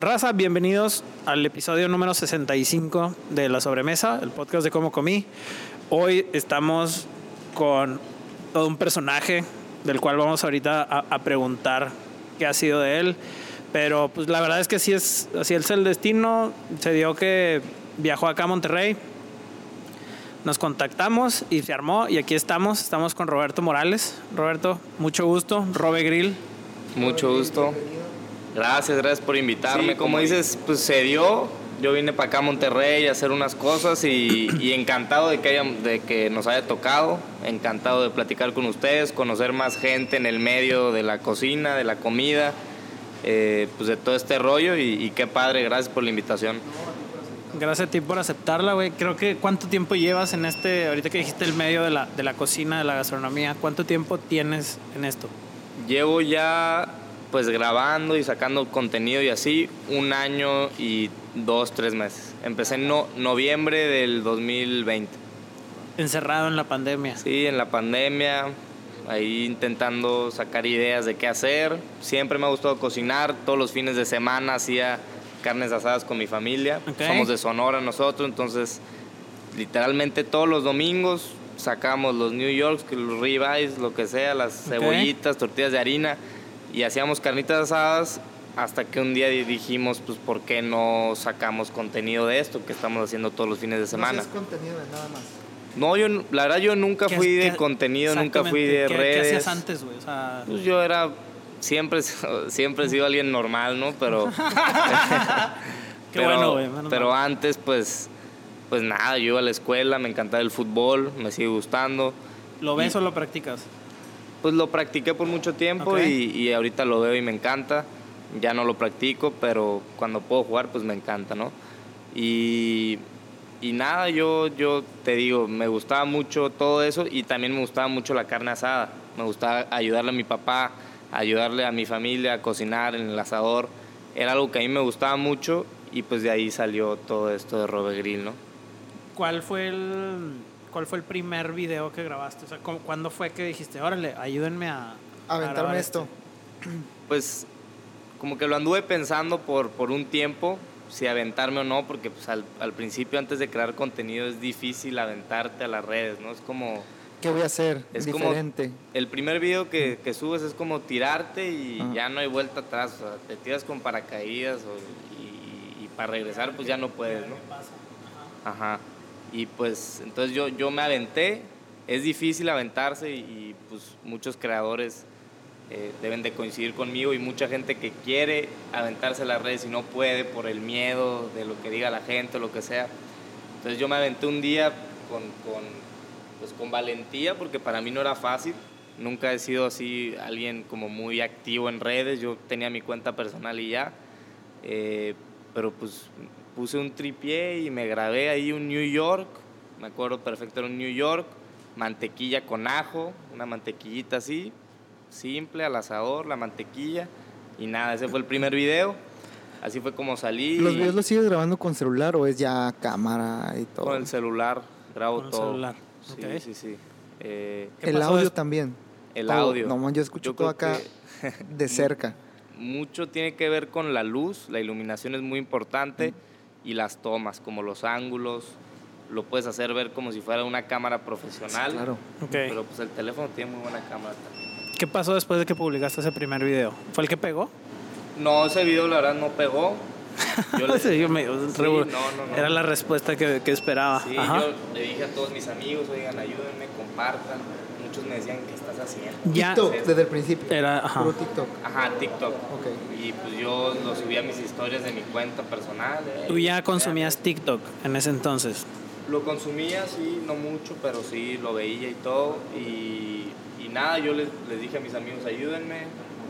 Raza, bienvenidos al episodio número 65 de La Sobremesa, el podcast de Cómo Comí. Hoy estamos con todo un personaje del cual vamos ahorita a, a preguntar qué ha sido de él. Pero pues la verdad es que así es, así es el destino. Se dio que viajó acá a Monterrey. Nos contactamos y se armó y aquí estamos. Estamos con Roberto Morales. Roberto, mucho gusto. Robe Grill. Mucho gusto. Gracias, gracias por invitarme. Sí, como dices, pues se dio. Yo vine para acá a Monterrey a hacer unas cosas y, y encantado de que, haya- de que nos haya tocado. Encantado de platicar con ustedes, conocer más gente en el medio de la cocina, de la comida, eh, pues de todo este rollo y, y qué padre, gracias por la invitación. Gracias a ti por aceptarla, güey. Creo que cuánto tiempo llevas en este, ahorita que dijiste el medio de la, de la cocina, de la gastronomía, ¿cuánto tiempo tienes en esto? Llevo ya pues grabando y sacando contenido y así un año y dos, tres meses. Empecé en no- noviembre del 2020. Encerrado en la pandemia. Sí, en la pandemia, ahí intentando sacar ideas de qué hacer. Siempre me ha gustado cocinar, todos los fines de semana hacía carnes asadas con mi familia. Somos de Sonora nosotros, entonces literalmente todos los domingos sacamos los New Yorks, los ribeyes, lo que sea, las cebollitas, tortillas de harina y hacíamos carnitas asadas hasta que un día dijimos, pues, ¿por qué no sacamos contenido de esto que estamos haciendo todos los fines de semana? No haces contenido de nada más. No, yo, la verdad, yo nunca ¿Qué fui de contenido, nunca fui de ¿qué- redes. ¿Qué hacías antes, güey? O sea, Pues yo era, siempre, siempre he sido alguien normal, ¿no? Pero, qué pero, bueno, güey. menos pero mal. antes, pues, pues nada, yo iba a la escuela, me encantaba el fútbol, me sigue gustando. ¿Lo ves y- o lo practicas? Pues lo practiqué por mucho tiempo y, y ahorita lo veo y me encanta. Ya no lo practico, pero cuando puedo jugar, pues me encanta, ¿no? Y, y nada, yo, yo te digo, me gustaba mucho todo eso y también me gustaba mucho la carne asada. Me gustaba ayudarle a mi papá, ayudarle a mi familia a cocinar en el asador. Era algo que a mí me gustaba mucho y pues de ahí salió todo esto de Robe Grill, ¿no? ¿Cuál fue el cuál fue el primer video que grabaste? O sea, ¿cómo- ¿cuándo fue que dijiste, órale, ayúdenme a, a Aventarme esto. pues como que lo anduve pensando por, por un tiempo, si aventarme o no, porque pues al, al principio antes de crear contenido es difícil aventarte a las redes, ¿no? Es como ¿Qué voy a hacer? Es como- Diferente. el primer video que, que subes es como tirarte y Ajá. ya no hay vuelta atrás, o sea, te tiras con paracaídas o- y, y para regresar pues ya no puedes, ¿no? Ajá. Y pues entonces yo, yo me aventé. Es difícil aventarse y, y, pues muchos creadores eh, deben de coincidir conmigo y mucha gente que quiere aventarse a las redes y no puede por el miedo de lo que diga la gente o lo que sea. Entonces yo me aventé un día con, con, pues, con valentía porque para mí no era fácil. Nunca he sido así alguien como muy activo en redes. Yo tenía mi cuenta personal y ya. Eh, pero pues puse un tripié y me grabé ahí un New York. Me acuerdo perfecto, era un New York. Mantequilla con ajo, una mantequillita así, simple, al asador, la mantequilla. Y nada, ese fue el primer video. Así fue como salí. ¿Los videos los sigues grabando con celular o es ya cámara y todo? Con el celular, grabo Con el todo. celular, Sí, ok. sí, sí. Eh, ¿Qué el audio también. el Todo. audio. No, man, yo escucho Yo todo acá de cerca. mucho tiene que ver con la luz, la iluminación es muy importante y las tomas, como los ángulos, lo puedes hacer ver como si fuera una cámara profesional, Claro. Ok. pero pues el teléfono tiene muy buena cámara también. ¿Qué pasó después de que publicaste ese primer video? ¿Fue el que pegó? No, ese video la verdad no pegó. Yo le- Sí, yo me- Sí, no, no, no. Era la respuesta que, que esperaba. Sí, Ajá. yo le dije a todos mis amigos, oigan, ayúdenme, compartan. Me decían, ¿qué estás haciendo? Ya TikTok, desde el principio. era, ajá. Puro TikTok. Ajá, TikTok. Ok. Y pues yo lo subí a mis historias de mi cuenta personal. eh, Tú ya consumías TikTok en ese entonces. Lo consumía, sí, no mucho, pero sí lo veía y todo. Y, y nada, yo les, les dije a mis amigos, ayúdenme,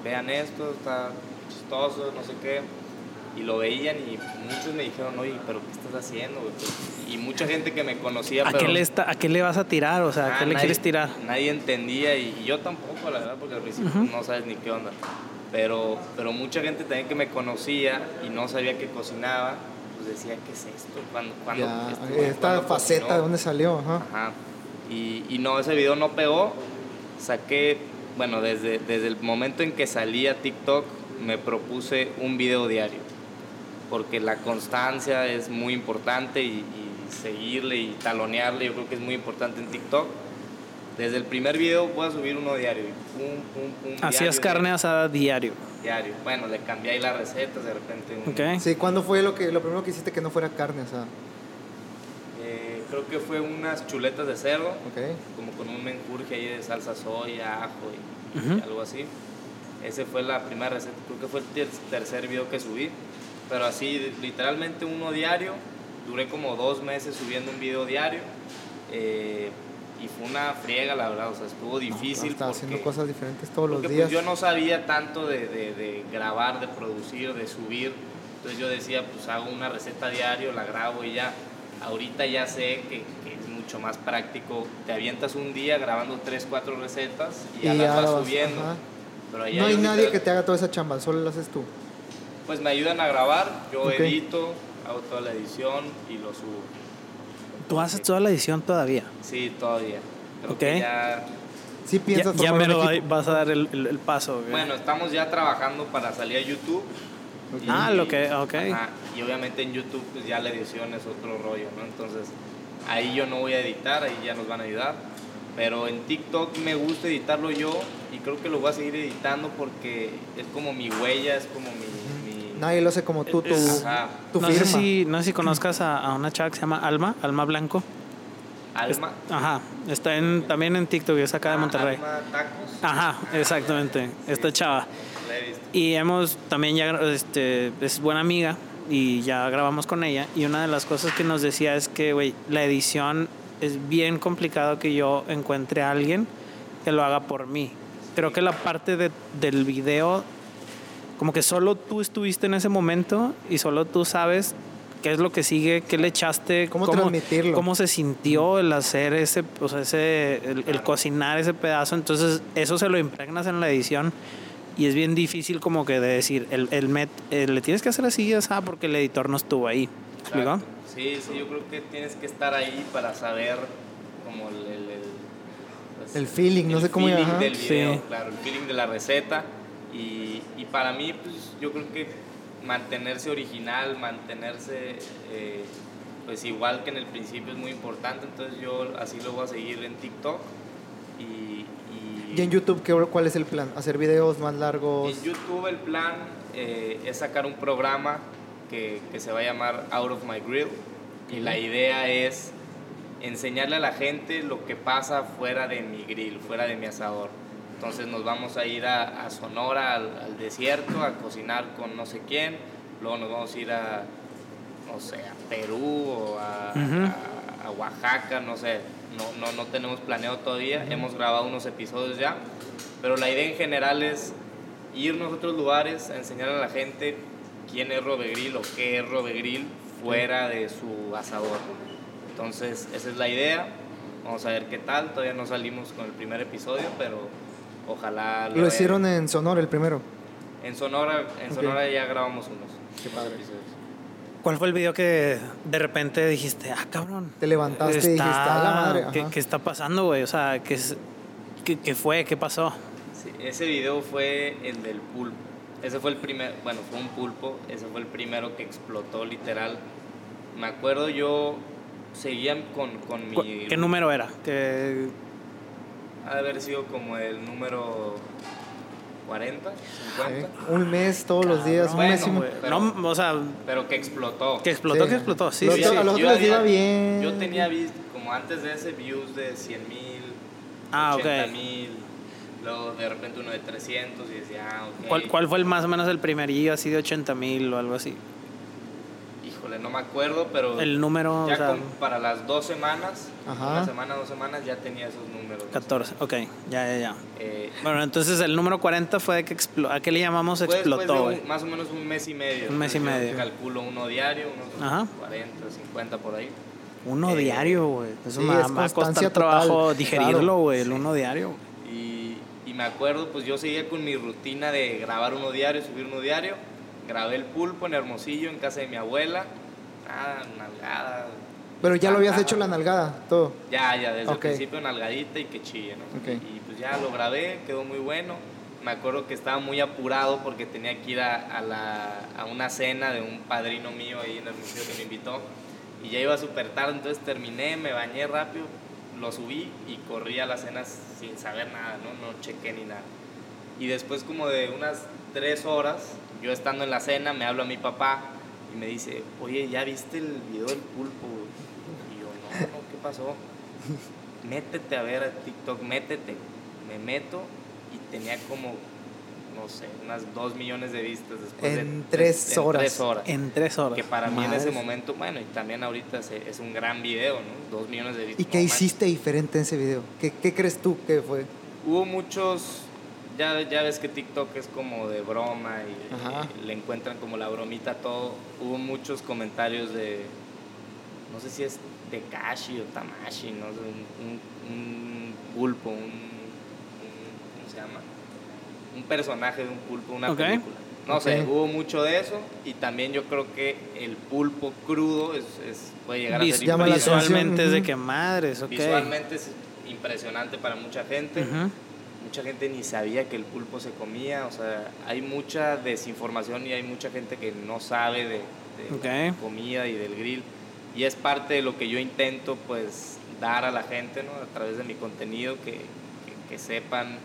vean esto, está chistoso, no sé qué. Y lo veían y muchos me dijeron, oye, pero ¿qué estás haciendo? Pues, Y mucha gente que me conocía, ¿A pero qué, le está, ¿A qué le vas a tirar? O sea, ¿a ah, qué le nadie- quieres tirar? Nadie entendía y, y yo tampoco, la verdad, porque al principio no sabes ni qué onda. Pero, pero mucha gente también que me conocía y no sabía que cocinaba, pues decía, ¿qué es esto? ¿Cuándo, cuándo Ya, este güey, esta cuándo faceta, cocinó?" ¿de dónde salió? Ajá. Ajá. Y, y no, ese video no pegó. Saqué, bueno, desde, desde el momento en que salí a TikTok, me propuse un video diario. Porque la constancia es muy importante y, y seguirle y talonearle, yo creo que es muy importante en TikTok. Desde el primer video voy a subir uno diario. y pum, pum, pum, Hacías diario, carne asada diario. Diario. Bueno, le cambié ahí las recetas de repente. un-. Sí, ¿cuándo fue lo que lo primero que hiciste que no fuera carne? Sea, eh, creo que fue unas chuletas de cerdo, ok. como con un menjurje ahí de salsa soya, ajo y, y Ujú. algo así. Ese fue la primera receta, creo que fue el ter- tercer video que subí. Pero así, literalmente uno diario. Duré como dos meses subiendo un video diario. eh, y fue una friega, la verdad. O sea, estuvo difícil. Estaba porque- haciendo cosas diferentes todos los porque días. pues yo no sabía tanto de, de- de grabar, de producir, de subir. Entonces yo decía, pues hago una receta diario, la grabo y ya. Ahorita ya sé que, que es mucho más práctico. Te avientas un día grabando tres, cuatro recetas y ya Y las ya vas la vas- subiendo. ajá. Pero No hay nadie que te haga toda esa chamba, solo lo haces tú. Pues me ayudan a grabar, yo edito, hago toda la edición y lo subo. Tú haces toda la edición todavía. Sí, todavía. Creo Ok. que ya Sí Ya, piensas ya formar me lo vas a dar el, el- el paso. Bueno, estamos ya trabajando para salir a YouTube. Ah, lo que- ok. Ajá, y obviamente en YouTube pues ya la edición es otro rollo, ¿no? Entonces ahí yo no voy a editar, ahí ya nos van a ayudar. Pero en TikTok me gusta editarlo yo y creo que lo voy a seguir editando porque es como mi huella, es como mi... Nadie lo hace como tú, tu, tu no, firma. sé si, no sé si conozcas a, a una chava que se llama Alma, Alma Blanco. Alma. Ajá, está en, también en TikTok, es acá de Monterrey. Alma Tacos. Ajá, exactamente, esta chava. La he visto. Y hemos también ya, este, es buena amiga y ya grabamos con ella. Y una de las cosas que nos decía es que, güey, la edición es bien complicado que yo encuentre a alguien que lo haga por mí. Creo que la parte de- del video, como que solo tú estuviste en ese momento y solo tú sabes qué es lo que sigue, qué le echaste, Cómo transmitirlo. cómo se sintió el hacer ese, o sea, ese, el, el cocinar ese pedazo. Entonces, eso se lo impregnas en la edición y es bien difícil como que de decir, el, el met, eh, le tienes que hacer así, o sea, porque el editor no estuvo ahí. Exacto. Sí, sí, yo creo que tienes que estar ahí para saber como el... el, el, pues, El feeling, no sé cómo feeling del video, Sí. claro, el feeling de la receta. Y, y para mí, pues yo creo que mantenerse original, mantenerse eh, pues igual que en el principio es muy importante. Entonces yo así lo voy a seguir en TikTok. Y, y- ¿Y en YouTube ¿qué, cuál es el plan? ¿Hacer videos más largos? en YouTube el plan eh, es sacar un programa que, que se va a llamar Out of My Grill y la idea es enseñarle a la gente lo que pasa fuera de mi grill, fuera de mi asador. Entonces nos vamos a ir a, a Sonora, al, al desierto, a cocinar con no sé quién, luego nos vamos a ir a, no sé, a Perú o a, Ujú. a- a Oaxaca, no sé, no, no, no tenemos planeado todavía, hemos grabado unos episodios ya, pero la idea en general es irnos a otros lugares a enseñar a la gente quién es Robegril o qué es Robegril fuera de su asador. Entonces, esa es la idea. Vamos a ver qué tal. Todavía no salimos con el primer episodio, pero ojalá. Lo hicieron en Sonora el primero. en Sonora. En. Sonora ya grabamos unos. Qué padre. ¿Cuál fue el video que de repente dijiste, ah, cabrón? Te levantaste y dijiste, a la madre. ¿qué, está pasando, güey? O sea, ¿qué, es- qué, qué fue? ¿Qué pasó? Sí, ese video fue el del pulpo. Ese fue el primer, bueno, fue un pulpo. Ese fue el primero que explotó literal. Me acuerdo yo seguía con, con ¿Cu- mi... ¿Qué número era? ¿Qué- Ha de haber sido como el número 40, 50. Sí, Un mes, todos los días, un Bueno, mes y pero- no, o sea, Pero que explotó. que explotó, Sí. que explotó. Sí, Los sí, a los Yo otros les iba bien. Yo tenía como antes de ese, views de 100 mil, Ah, ok. 80 mil, luego de repente uno de 300 y decía, ah, ok. ¿Cuál, ¿Cuál fue el más o menos el primerillo así de 80 mil o algo así? No me acuerdo, pero El número, o ya sea, con- para las dos semanas, Ajá. una semana, dos semanas, ya tenía esos números. 14, ok, ya, ya, ya. Eh, Bueno, entonces el número 40 fue que explotó. ¿A qué le llamamos fue de explotó, un- güey? más o menos un mes y medio. Un mes y medio. Calculo uno diario, unos Ajá. 40, 50 por ahí. Uno eh, diario, güey. Eso sí, me, es me trabajo total, digerirlo, claro. güey, el uno diario. Y, y me acuerdo, pues yo seguía con mi rutina de grabar uno diario, subir uno diario. Grabé el pulpo en Hermosillo, en casa de mi abuela. Nada, nalgada. Pero ya lo habías nalgada. hecho la nalgada, todo. Ya, ya, desde Ok. el principio nalgadita y que chille, ¿no? Ok. Y pues ya lo grabé, quedó muy bueno. me acuerdo que estaba muy apurado porque tenía que ir a, a la, a una cena de un padrino mío ahí en el museo que me invitó y ya iba súper tarde, entonces terminé, me bañé rápido, lo subí y corrí a la cena sin saber nada, ¿no? No chequé ni nada. Y después como de unas tres horas, yo estando en la cena, me habla mi papá y me dice, oye, ¿ya viste el video del pulpo? Y yo, no, no, ¿qué pasó? Métete a ver a TikTok, métete. Me meto y tenía como, no sé, unas dos millones de vistas después de En tres en horas. tres horas. En tres horas. Que para mí en ese momento, bueno, y también ahorita se- es un gran video, ¿no? Dos millones de vistas. ¿Y qué no hiciste diferente en ese video? ¿Qué, qué crees tú que fue? Hubo muchos, ya, ya ves que TikTok es como de broma y, le encuentran como la bromita a todo. Hubo muchos comentarios de, no sé si es Tekashi o Tamashi, no sé, un, un, un pulpo, un, un- ¿cómo se llama? Un personaje de un pulpo, una película. No sé, hubo mucho de eso y también yo creo que el pulpo crudo es, es- puede llegar a ser llama la atención, visualmente es de que madres, ok. Visualmente es impresionante para mucha gente. Mucha gente ni sabía que el pulpo se comía. O sea, hay mucha desinformación y hay mucha gente que no sabe de, de Ok. la comida y del grill. Y es parte de lo que yo intento pues dar a la gente ¿no? a través de mi contenido, que, que, que sepan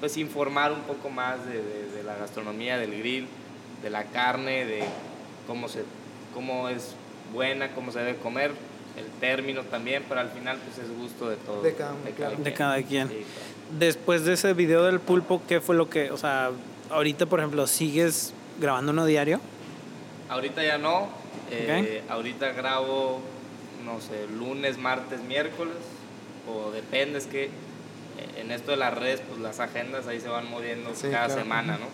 pues informar un poco más de, de- de la gastronomía, del grill, de la carne, de cómo, se, cómo es buena, cómo se debe comer, el término también, pero al final pues es gusto de todo. De cada. De cada quien. Sí, claro. Después de ese video del pulpo, ¿qué fue lo que, o sea, ahorita por ejemplo, sigues grabando uno diario? Ahorita ya no. eh, Ahorita grabo, no sé, lunes, martes, miércoles. O depende, es que eh, en esto de las redes, pues las agendas ahí se van moviendo Sí, cada claro. semana, ¿no?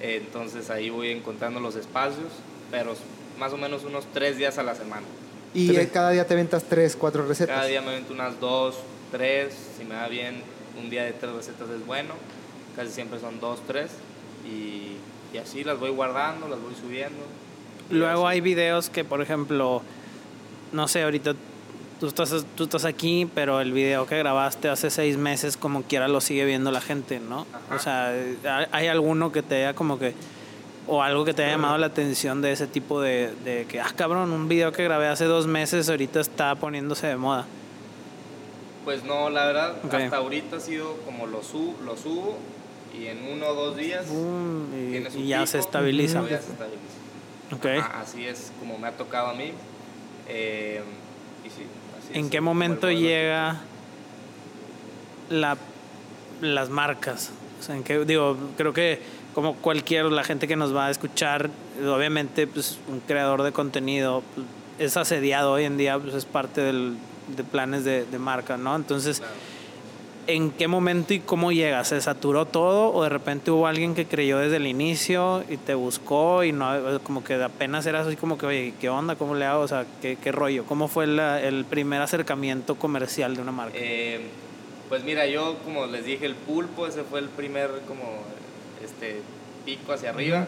Eh, entonces ahí voy encontrando los espacios, pero más o menos unos tres días a la semana. Y Tres. eh, cada día te ventas tres, cuatro recetas. Cada día me avento unas dos, tres. Si me va bien, un día de tres recetas es bueno. Casi siempre son dos, tres. Y, y así las voy guardando, las voy subiendo. Luego así. hay videos que, por ejemplo, no sé, ahorita tú estás, tú estás aquí, pero el video que grabaste hace seis meses, como quiera, lo sigue viendo la gente, ¿no? Ajá. O sea, ¿hay- ¿hay alguno que te haya como que, o algo que te haya llamado la atención de ese tipo de, de que, ah, cabrón, un video que grabé hace dos meses, ahorita está poniéndose de moda? Pues no, la verdad, hasta ahorita ha sido como lo, su, lo subo y en uno o dos días y, ya se estabiliza. luego ya se estabiliza. Ok. Ajá, así es como me ha tocado a mí. Eh, y sí, así ¿En es qué momento llega la, las marcas? O sea, en qué- digo, creo que como cualquier, la gente que nos va a escuchar, obviamente, pues un creador de contenido pues, es asediado hoy en día, pues es parte del, de planes de, de marca, ¿no? Entonces, Claro. ¿en qué momento y cómo llega? ¿Se saturó todo o de repente hubo alguien que creyó desde el inicio y te buscó y no, como que apenas eras así como que, oye, ¿qué onda? ¿Cómo le hago? O sea, ¿qué, qué rollo? ¿Cómo fue la- el primer acercamiento comercial de una marca? Eh, pues mira, yo como les dije, el pulpo, ese fue el primer como este pico hacia arriba.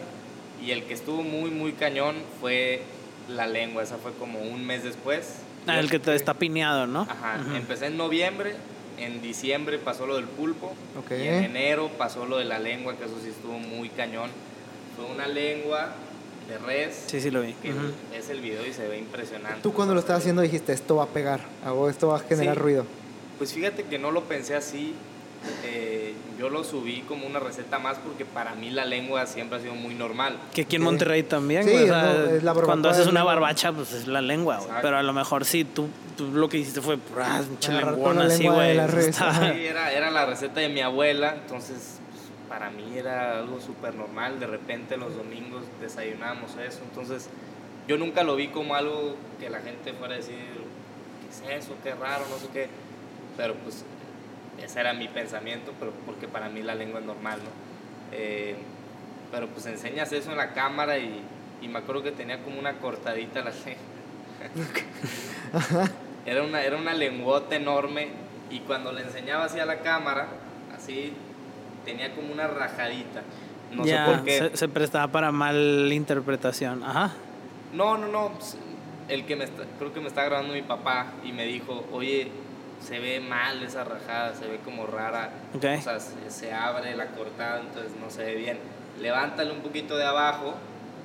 Y el que estuvo muy, muy cañón fue la lengua. Esa fue como un mes después. Ah, el que te está pineado, ¿no? Ajá, Ujú. empecé en noviembre, en diciembre pasó lo del pulpo, Ok. y en enero pasó lo de la lengua, que eso sí estuvo muy cañón. Fue una lengua de res, Sí, sí lo vi. que Ujú. es el video y se ve impresionante. Tú cuando lo estabas haciendo dijiste, esto va a pegar, o esto va a generar Sí. ruido. Pues fíjate que no lo pensé así, eh, yo lo subí como una receta más porque para mí la lengua siempre ha sido muy normal. Que aquí en. Monterrey también, Sí, güey, o sea, no, es la cuando haces una barbacha, pues es la lengua, güey. Pero a lo mejor sí, tú, tú lo que hiciste fue, toda la así, lengua de güey. la. Sí, era, era la receta de mi abuela, entonces pues, para mí era algo súper normal. De repente los domingos desayunábamos eso, entonces yo nunca lo vi como algo que la gente fuera a decir, ¿qué es eso? Qué raro, no sé qué. Pero pues ese era mi pensamiento, pero porque para mí la lengua es normal, ¿no? Eh, pero pues enseñas eso en la cámara y, y me acuerdo que tenía como una cortadita la lengua. Era una, era una lenguota enorme y cuando le enseñaba así a la cámara, así, tenía como una rajadita. No ya, sé por qué. Se, se prestaba para mal interpretación. Ajá. No, no, no. pues, El que me está- creo que me está grabando mi papá y me dijo, oye, se ve mal esa rajada, se ve como rara. Ok. O sea, se, se abre la cortada, entonces no se ve bien. Levántale un poquito de abajo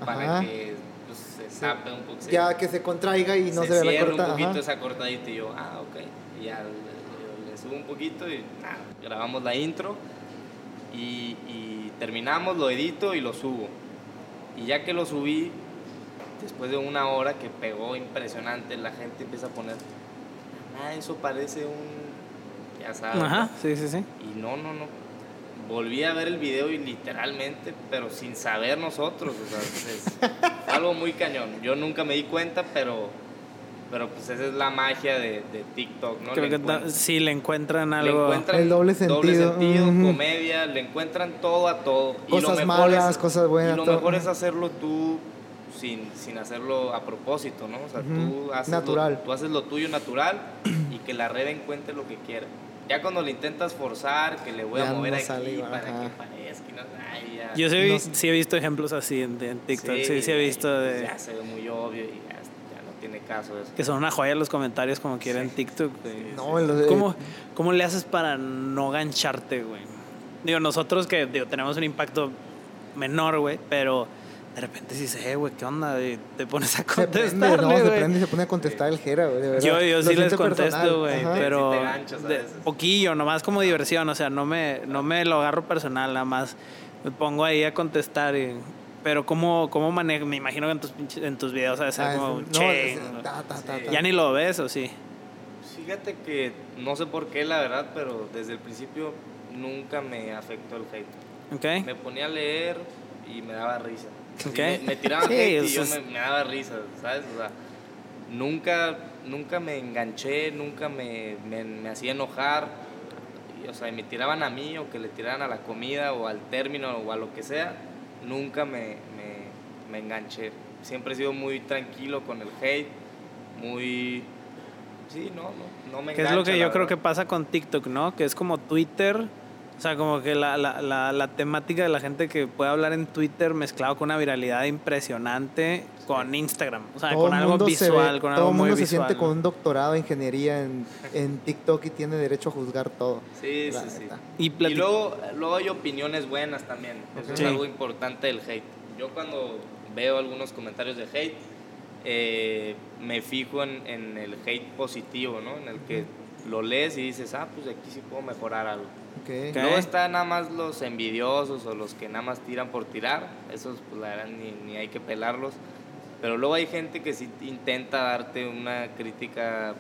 para Ajá. que pues, se tape un poco. se- Ya que se contraiga y no se, ve la cierra corta. un poquito ajá. esa cortadita y yo, ah, ok. Y ya le subo un poquito y nada, grabamos la intro y, y terminamos, lo edito y lo subo. Y ya que lo subí, después de una hora que pegó impresionante, la gente empieza a poner, ah, eso parece un, ya sabes. Ajá, sí, sí, sí. Y no, no, no. Volví a ver el video y literalmente, pero sin saber nosotros. O sea, es algo muy cañón. Yo nunca me di cuenta, pero, pero pues esa es la magia de, de TikTok, ¿no? Creo Le que sí le encuentran le algo. encuentran El doble sentido, sentido, ujú. comedia, le encuentran todo a todo. Cosas y lo mejor malas, es, cosas buenas, Y lo todo. mejor es hacerlo tú sin, sin hacerlo a propósito, ¿no? O sea, Ujú. tú haces, Natural. Lo, tú haces lo tuyo natural y que la red encuentre lo que quiera. Ya cuando le intentas forzar, que le voy Ya a mover no aquí sale para ajá. que parezca, no, ay, ya. Yo sí, he No sí he visto ejemplos así en, en TikTok. Sí, sí, he visto de Ya se ve muy obvio y ya, ya no tiene caso eso. que son una joya los comentarios como quieren Sí. TikTok. No, en los de- ¿Cómo, ¿Cómo le haces para no gancharte, güey? Digo, nosotros que digo, tenemos un impacto menor, güey, pero de repente sí sé, güey, ¿qué onda? Y te pones a Se contestar, no, se güey. prende y se pone a contestar el Jera, güey. Yo, yo sí les contesto, güey, pero Sí te ganchas a de- poquillo, nomás como diversión, o sea, no me, no me lo agarro personal, nada más me pongo ahí a contestar y... Pero cómo, cómo manejo, me imagino que en tus, pinches- en tus videos de ser Ah, como, no, "Che", ta, ta, ta, ya ni lo ves o sí. Fíjate que no sé por qué, la verdad, pero desde el principio nunca me afectó el hate. ¿Ok? Me ponía a leer y me daba risa. Y Ok. Me, me tiraban Sí, hate y yo es- me, me daba risa, ¿sabes? O sea, nunca, nunca me enganché, nunca me, me, me hacía enojar. Y, o sea, me tiraban a mí o que le tiraran a la comida o al término o a lo que sea. Nunca me, me, me enganché. Siempre he sido muy tranquilo con el hate, muy... Sí, no, no, no me Que es lo engancha, que yo creo que verdad. pasa con TikTok, ¿no? Que es como Twitter. O sea, como que la, la, la, la temática de la gente que puede hablar en Twitter mezclado con una viralidad impresionante con Instagram. O sea, Todo con algo mundo se visual, ve- con todo algo el muy mundo se visual. siente ¿no? con un doctorado de ingeniería en, en TikTok y tiene derecho a juzgar todo. Sí, sí, sí. Y, luego, luego hay opiniones buenas también. Eso es algo importante del hate. Yo cuando veo algunos comentarios de hate, eh, me fijo en, en el hate positivo, ¿no? En el que lo lees y dices, ah, pues aquí sí puedo mejorar algo. Ok. Ok. Luego están nada más los envidiosos o los que nada más tiran por tirar. Esos, pues la verdad, ni, ni hay que pelarlos. Pero luego hay gente que sí intenta darte una crítica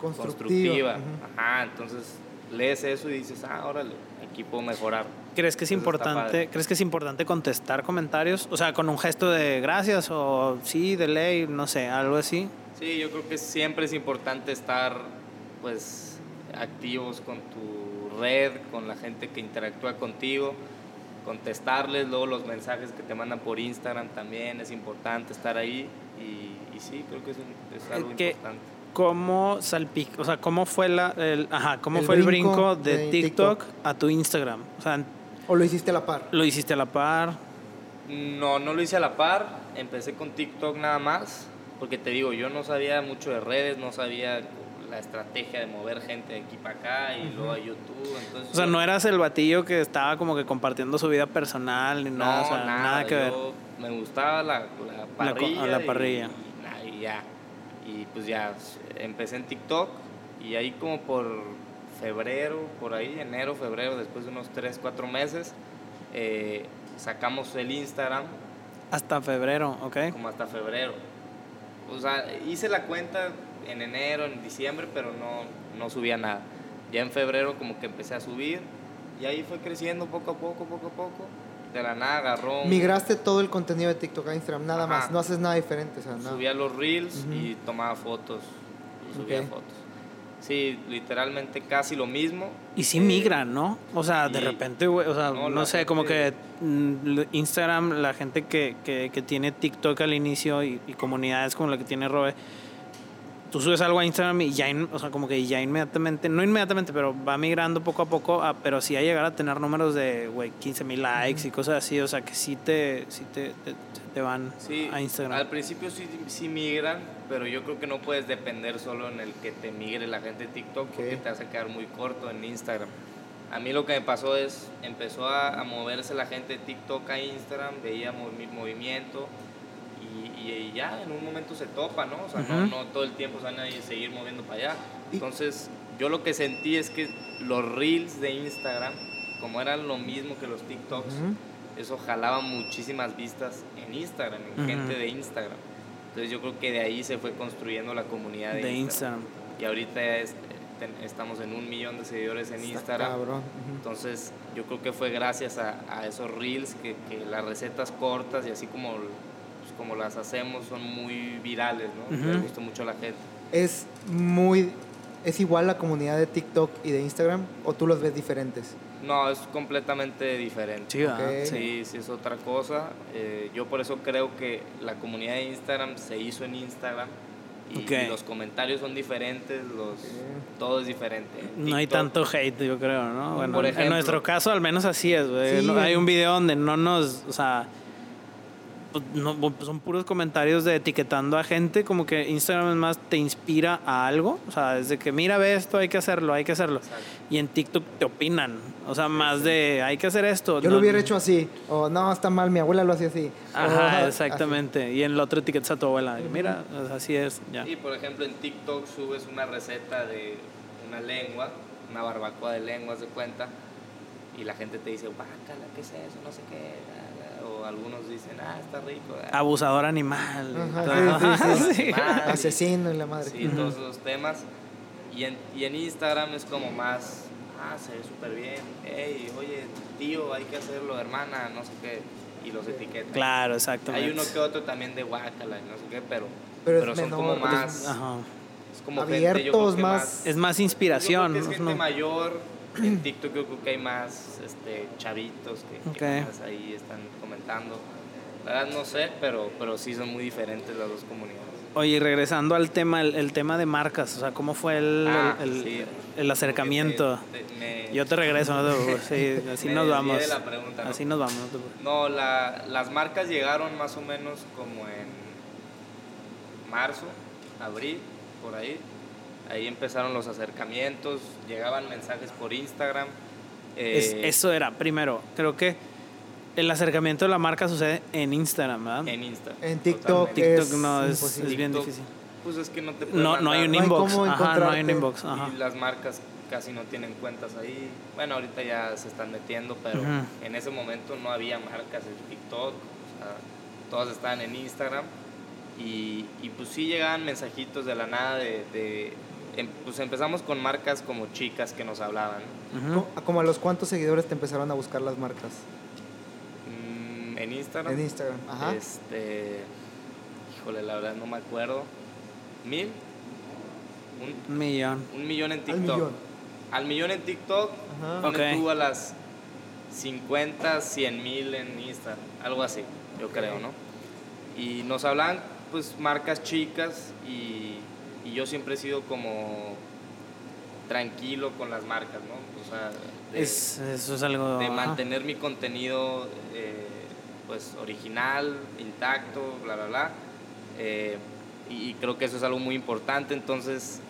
pues, Constructiva, constructiva. ujú. Ajá, entonces lees eso y dices, ah, órale, aquí puedo mejorar. ¿Crees que es importante, crees que es importante contestar comentarios? O sea, con un gesto de gracias o sí, de ley, no sé, algo así. Sí, yo creo que siempre es importante estar, pues, activos con tu red, con la gente que interactúa contigo, contestarles, luego los mensajes que te mandan por Instagram también, es importante estar ahí y, y sí, creo que es, un- es algo que- importante. ¿Cómo salpic, o sea, cómo fue la, el, ajá, cómo El fue el brinco brinco de, de TikTok, TikTok. a tu Instagram? O sea, O lo hiciste a la par. lo hiciste a la par. No, no lo hice a la par, empecé con TikTok nada más, porque te digo, yo no sabía mucho de redes, no sabía la estrategia de mover gente de aquí para acá y luego a YouTube, entonces... O sea, no eras el batillo que estaba como que compartiendo su vida personal ni No, nada, o sea, nada, que ver. Me gustaba la, la La parrilla. la y- parrilla. Y, nada, y ya. Y pues ya empecé en TikTok y ahí como por febrero, por ahí, enero, febrero, después de unos 3, 4 meses, eh, sacamos el Instagram Hasta febrero, ¿ok? como hasta febrero. O sea, hice la cuenta en enero, en diciembre, pero no, no subía nada. Ya en febrero como que empecé a subir y ahí fue creciendo poco a poco, poco a poco. De la nada agarró... Migraste todo el contenido de TikTok a Instagram, nada Ajá. más. No haces nada diferente. O sea, nada. Subía los reels Ujú. y tomaba fotos. Y subía Ok. fotos. Sí, literalmente casi lo mismo. Y sí Eh, migran, ¿no? O sea, de repente, güey, o sea, No, no, sé, como que gente- mm, Instagram, la gente que, que, que tiene TikTok al inicio y, y comunidades como la que tiene Robe, tú subes algo a Instagram y ya, o sea, como que ya inmediatamente, no inmediatamente, pero va migrando poco a poco, a- pero sí a llegar a tener números de, güey, 15 mil likes y cosas así, o sea, que sí te, sí te, te, te van Sí, a Instagram. al principio sí, sí migran, pero yo creo que no puedes depender solo en el que te migre la gente de TikTok porque Ok. te hace quedar muy corto en Instagram. A mí lo que me pasó es, empezó a, a moverse la gente de TikTok a Instagram, veía movi- movimiento y, y- ya en un momento se topa, ¿no? O sea, no, Ujú. no todo el tiempo se van a ir- seguir moviendo para allá. Entonces, yo lo que sentí es que los reels de Instagram, como eran lo mismo que los TikToks, Ujú. eso jalaba muchísimas vistas en Instagram, en Ujú. gente de Instagram. Entonces yo creo que de ahí se fue construyendo la comunidad de, de Instagram. Instagram. Y ahorita ya es- ten- estamos en un millón de seguidores en Está Instagram. Cabrón. Ujú. Entonces yo creo que fue gracias a, a esos reels que, que las recetas cortas y así como, como las hacemos son muy virales, ¿no? Ujú. Les gusta mucho a la gente. Es muy. ¿Es igual la comunidad de TikTok y de Instagram? ¿O tú los ves diferentes? No, es completamente diferente. Sí, ¿verdad? Ok. Sí, sí es otra cosa. Eh, yo por eso creo que la comunidad de Instagram se hizo en Instagram y, Ok. y los comentarios son diferentes, los, todo es diferente. En No hay tanto hate, yo creo, ¿no? Bueno, Por en ejemplo. nuestro caso al menos así es, güey. Sí. No- hay un video donde no nos, o sea, pues, no, pues, son puros comentarios de etiquetando a gente, como que Instagram es más te inspira a algo, o sea, desde que mira, ve esto, hay que hacerlo, hay que hacerlo. Exacto. Y en TikTok te opinan, o sea, más de hay que hacer esto. Yo no- lo hubiera hecho así. O no, está mal, mi abuela lo hacía así. O, Ajá, así. exactamente. Y en el otro etiquetas a tu abuela. y Mira, o sea, así es, ya. Y por ejemplo en TikTok subes una receta de una lengua, una barbacoa de lenguas de cuenta, y la gente te dice, bácala, ¿qué es eso? No sé qué. La, la", O algunos dicen, ah, está rico. ah". Abusador animal. Ajá, sí, sí, sí. Sí. Madre. Asesino y la madre. Sí, todos esos temas. Y en, y en Instagram es como más, ah, se ve súper bien. Hey, oye, tío, hay que hacerlo, hermana, no sé qué. Y los etiquetan. Claro, exactamente. Hay uno que otro también de guácala y no sé qué, pero, Pero son como más. Ajá. Es como Abiertos, que más- Es más yo inspiración. creo que es gente ¿no? mayor. En TikTok yo creo que hay más este, chavitos que, que Ok. más ahí están comentando. La verdad no sé, pero, pero sí son muy diferentes las dos comunidades. Oye, regresando al tema, el, el tema de marcas, o sea, ¿cómo fue el, Ah, el, sí. el acercamiento? Como que te- te- me- Yo te regreso, no sí, así nos vamos. pregunta, ¿no? Así nos vamos. No, la- las marcas llegaron más o menos como en marzo, abril, por ahí. Ahí empezaron los acercamientos, llegaban mensajes por Instagram. Es- eh, eso era, primero, creo que el acercamiento de la marca sucede en Instagram, ¿verdad? En Instagram. En TikTok totalmente. TikTok es no, es, es bien TikTok, difícil. Pues es que no te No, no hay un No hay inbox. Ajá, no hay un inbox. Ajá. Y las marcas casi no tienen cuentas ahí. Bueno, ahorita ya se están metiendo, pero en ese momento no había marcas en TikTok. O sea, todas estaban en Instagram. Y, y pues sí llegaban mensajitos de la nada de... de- pues empezamos con marcas como chicas que nos hablaban. ¿Cómo- Como a los cuántos seguidores te empezaron a buscar las marcas Mm, en Instagram. en Instagram. Ajá. Este... Híjole, la verdad no me acuerdo. ¿Mil? Un, Un millón. un millón en Al TikTok. millón. Al millón en TikTok, Ajá. Ponle Ok. tú a las 50, 100 mil en Instagram, algo así, yo creo, ¿no? Y nos hablan, pues, marcas chicas y, y yo siempre he sido como tranquilo con las marcas, ¿no? O sea, de, Es, eso es algo... de ajá. mantener mi contenido, eh, pues, original, intacto, bla, bla, bla. Eh, y, y creo que eso es algo muy importante, entonces,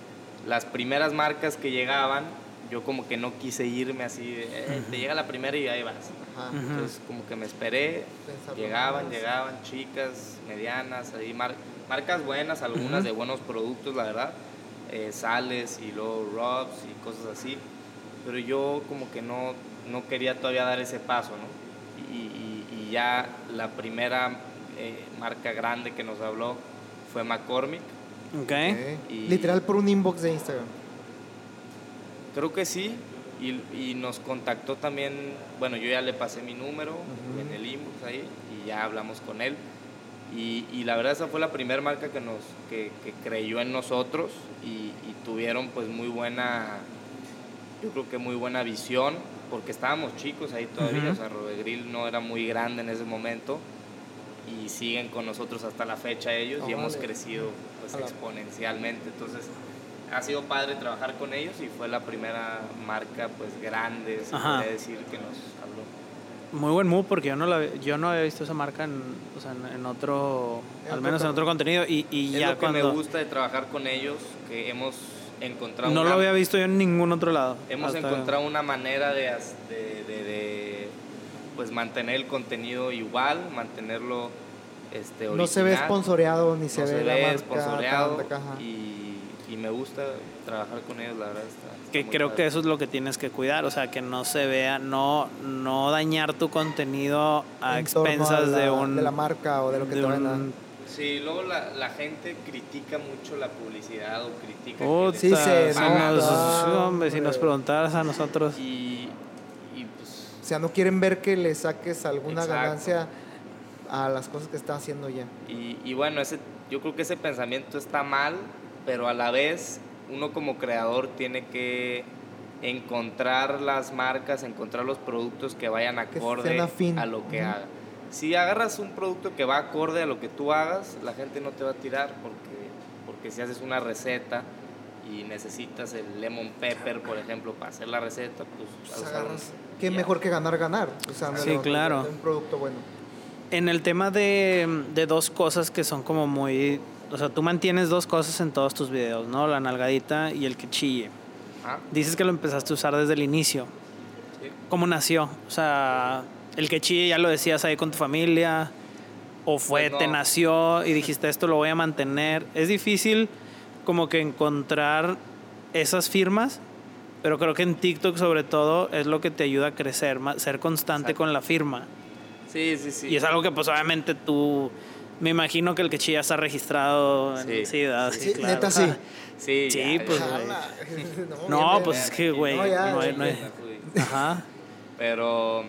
las primeras marcas que llegaban, yo como que no quise irme así, de, "Eh, te llega la primera y ahí vas. Ajá. Entonces como que me esperé, llegaban, llegaban chicas, medianas, ahí mar- marcas buenas, algunas Ujú. de buenos productos, la verdad, eh, sales y luego rubs y cosas así, pero yo como que no, no quería todavía dar ese paso, ¿no? Y, y- y ya la primera eh, marca grande que nos habló fue McCormick, Ok. Ok. Y- Literal por un inbox de Instagram. Creo que sí. Y, y nos contactó también, bueno, yo ya le pasé mi número en el inbox ahí y ya hablamos con él. Y, y la verdad esa fue la primera marca que nos que, que creyó en nosotros y, y tuvieron pues muy buena, yo creo que muy buena visión, porque estábamos chicos ahí todavía, o sea, Rodegril no era muy grande en ese momento. y siguen con nosotros hasta la fecha ellos y hemos crecido pues, exponencialmente. Entonces ha sido padre trabajar con ellos y fue la primera marca pues grande, se decir, que nos habló. Muy buen move porque yo no la yo no había visto esa marca en, o sea, en, en otro, En al otro menos en otro contenido y, y es ya lo que cuando me gusta de trabajar con ellos, que hemos encontrado no una- lo había visto yo en ningún otro lado. Hemos encontrado una manera de, de, de- de, pues mantener el contenido igual, mantenerlo este, No se ve original. sponsoreado ni se no ve, se la ve marca sponsoreado tanta caja. y, y me gusta trabajar con ellos, la verdad. Está, está Que creo padre. que eso es lo que tienes que cuidar, o sea, que no se vea, no, no dañar tu contenido a En torno a expensas la- de un... de la marca o de lo que te vayan a- un- Sí, luego la, la gente critica mucho la publicidad o critica... Puta, que Sí, les se si nos, hombre, si nos preguntaras a nosotros... Y, y pues O sea, no quieren ver que le saques alguna Exacto. ganancia a las cosas que está haciendo ya. Y, y bueno, ese, yo creo que ese pensamiento está mal, pero a la vez uno como creador tiene que encontrar las marcas, encontrar los productos que vayan Que acorde afín. a lo que haga. Si agarras un producto que va acorde a lo que tú hagas, la gente no te va a tirar porque, porque si haces una receta y necesitas el lemon pepper, por ejemplo, para hacer la receta, pues, Pues agarras- Qué ya. mejor que ganar, ganar. O sea, Sí, lo- claro. de un producto bueno. En el tema de, de dos cosas que son como muy... O sea, tú mantienes dos cosas en todos tus videos, ¿no? La nalgadita y el que chille. Ajá, Dices que lo empezaste a usar desde el inicio. sí. ¿Cómo nació? O sea, el que chille ya lo decías ahí con tu familia. O fue, Pues no. te nació y dijiste esto lo voy a mantener. Es difícil como que encontrar esas firmas, pero creo que en TikTok sobre todo es lo que te ayuda a crecer, ser constante Exacto. con la firma. Sí, sí, sí. Y es algo que pues obviamente tú, me imagino que el que chilla está registrado en Sí, sí, sí. Sí, claro. neta, sí. Sí, Sí, ya, pues, güey. No, pues es que, güey, No, ya, no hay- ya. no hay-. Ajá. Pero,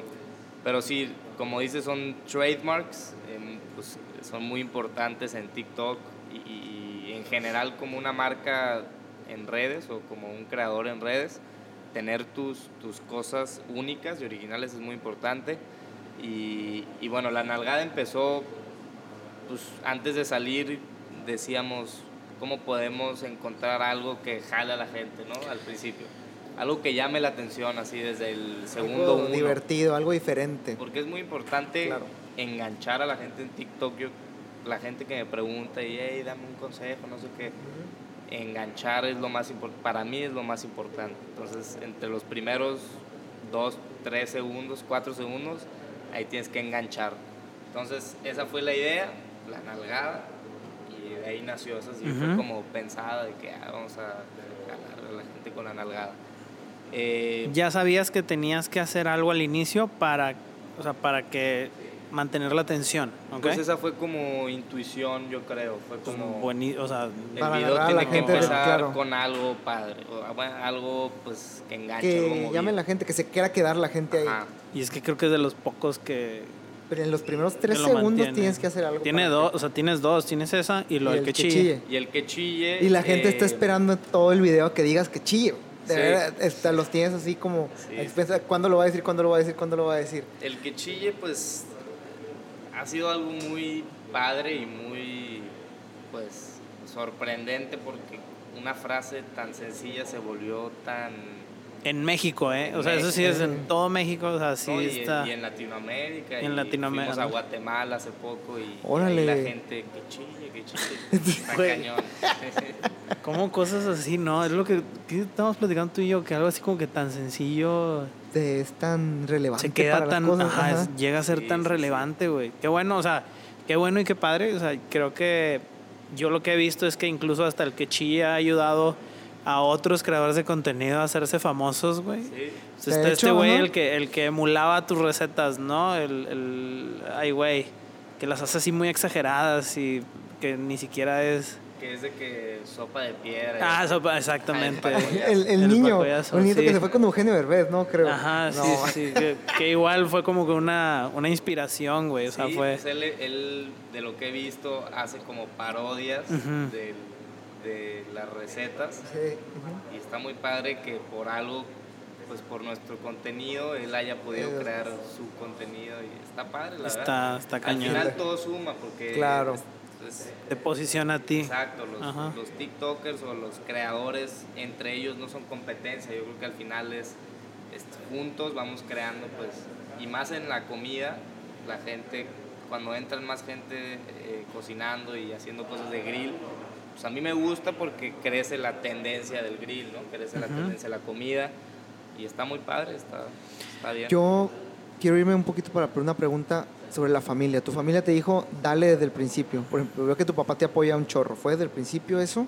pero sí, como dices, son trademarks, em, pues, son muy importantes en TikTok y, y en general como una marca en redes o como un creador en redes, tener tus, tus cosas únicas y originales es muy importante. Y, y bueno, la nalgada empezó, pues antes de salir decíamos, ¿cómo podemos encontrar algo que jale a la gente, ¿no? Al principio. Algo que llame la atención así desde el segundo Algo uno. divertido, algo diferente. Porque es muy importante Claro. enganchar a la gente en TikTok. Yo, la gente que me pregunta y, hey, dame un consejo, no sé qué. Enganchar es lo más importante. Para mí es lo más importante. Entonces, entre los primeros dos, tres segundos, cuatro segundos, ahí tienes que enganchar. Entonces, esa fue la idea, la nalgada. Y de ahí nació esa. sí, Fue Ujú. como pensada de que ah, vamos a ganar a la gente con la nalgada. Eh, ya sabías que tenías que hacer algo al inicio para, o sea, para que mantener la atención, ¿ok? Pues esa fue como intuición, yo creo. Fue Pues como. bueni- o sea, el Para video tiene la que gente, empezar claro. con algo padre. o, bueno, algo pues que enganche. Que llame la gente, que se quiera quedar la gente ahí. Ajá. y es que creo que es de los pocos que, Pero en los primeros tres segundos mantiene. tienes que hacer algo. Tiene dos, que- o sea, tienes dos, tienes esa y lo y del el que que chille. chille. Y el que chille. Y la gente está eh, esperando todo el video que digas que chille. De Sí. verdad, está- los tienes así como Sí. ¿Cuándo lo va a decir? ¿Cuándo lo va a decir? ¿Cuándo lo va a decir? El que chille, pues. Ha sido algo muy padre y muy. Pues. Sorprendente porque una frase tan sencilla se volvió tan. En México, ¿eh? En O sea, eso sí es en todo México, o sea, sí ¿no? y, está... y en Latinoamérica. En y Latinoamérica, Fuimos a. Guatemala hace poco y, y Órale. la gente, que chille, que chille. Está cañón. Como cosas así, ¿no? Es lo que, que estamos platicando tú y yo, que algo así como que tan sencillo es tan relevante se queda para tan, las cosas. ajá, ajá. es- llega a ser Sí, tan sí, relevante, güey. Qué bueno, o sea, qué bueno y qué padre. O sea, creo que yo lo que he visto es que incluso hasta el que chilla ha ayudado a otros creadores de contenido a hacerse famosos, güey. Sí. Está este hecho, güey, ajá. el que, el que emulaba tus recetas, ¿no? El, el, ay, güey, que las hace así muy exageradas y que ni siquiera es... Que es de que sopa de piedra. Ah, eso, exactamente. El, el El niño, el niño sí. que se fue con Eugenio Derbez, ¿no? Creo. Ajá, sí, No. sí, sí, que, que igual fue como que una, una inspiración, güey, o sea, Sí, fue... pues él, él, de lo que he visto, hace como parodias Ujú. del- de las recetas. Sí. Y está muy padre que por algo pues por nuestro contenido él haya podido crear su contenido y está padre, la Está- verdad. está Al cañón. final todo suma porque Claro. es- es- Te posiciona a ti. Exacto, los, Ajá. los TikTokers o los creadores entre ellos no son competencia, yo creo que al final es, es juntos vamos creando pues, y más en la comida, la gente, cuando entran más gente eh, cocinando y haciendo cosas de grill, pues a mí me gusta porque crece la tendencia del grill, ¿no? Crece la tendencia de la comida y está muy padre, está, está bien. Yo quiero irme un poquito para una pregunta sobre la familia. Tu familia te dijo, dale desde el principio. Por ejemplo, veo que tu papá te apoya un chorro. ¿Fue desde el principio eso?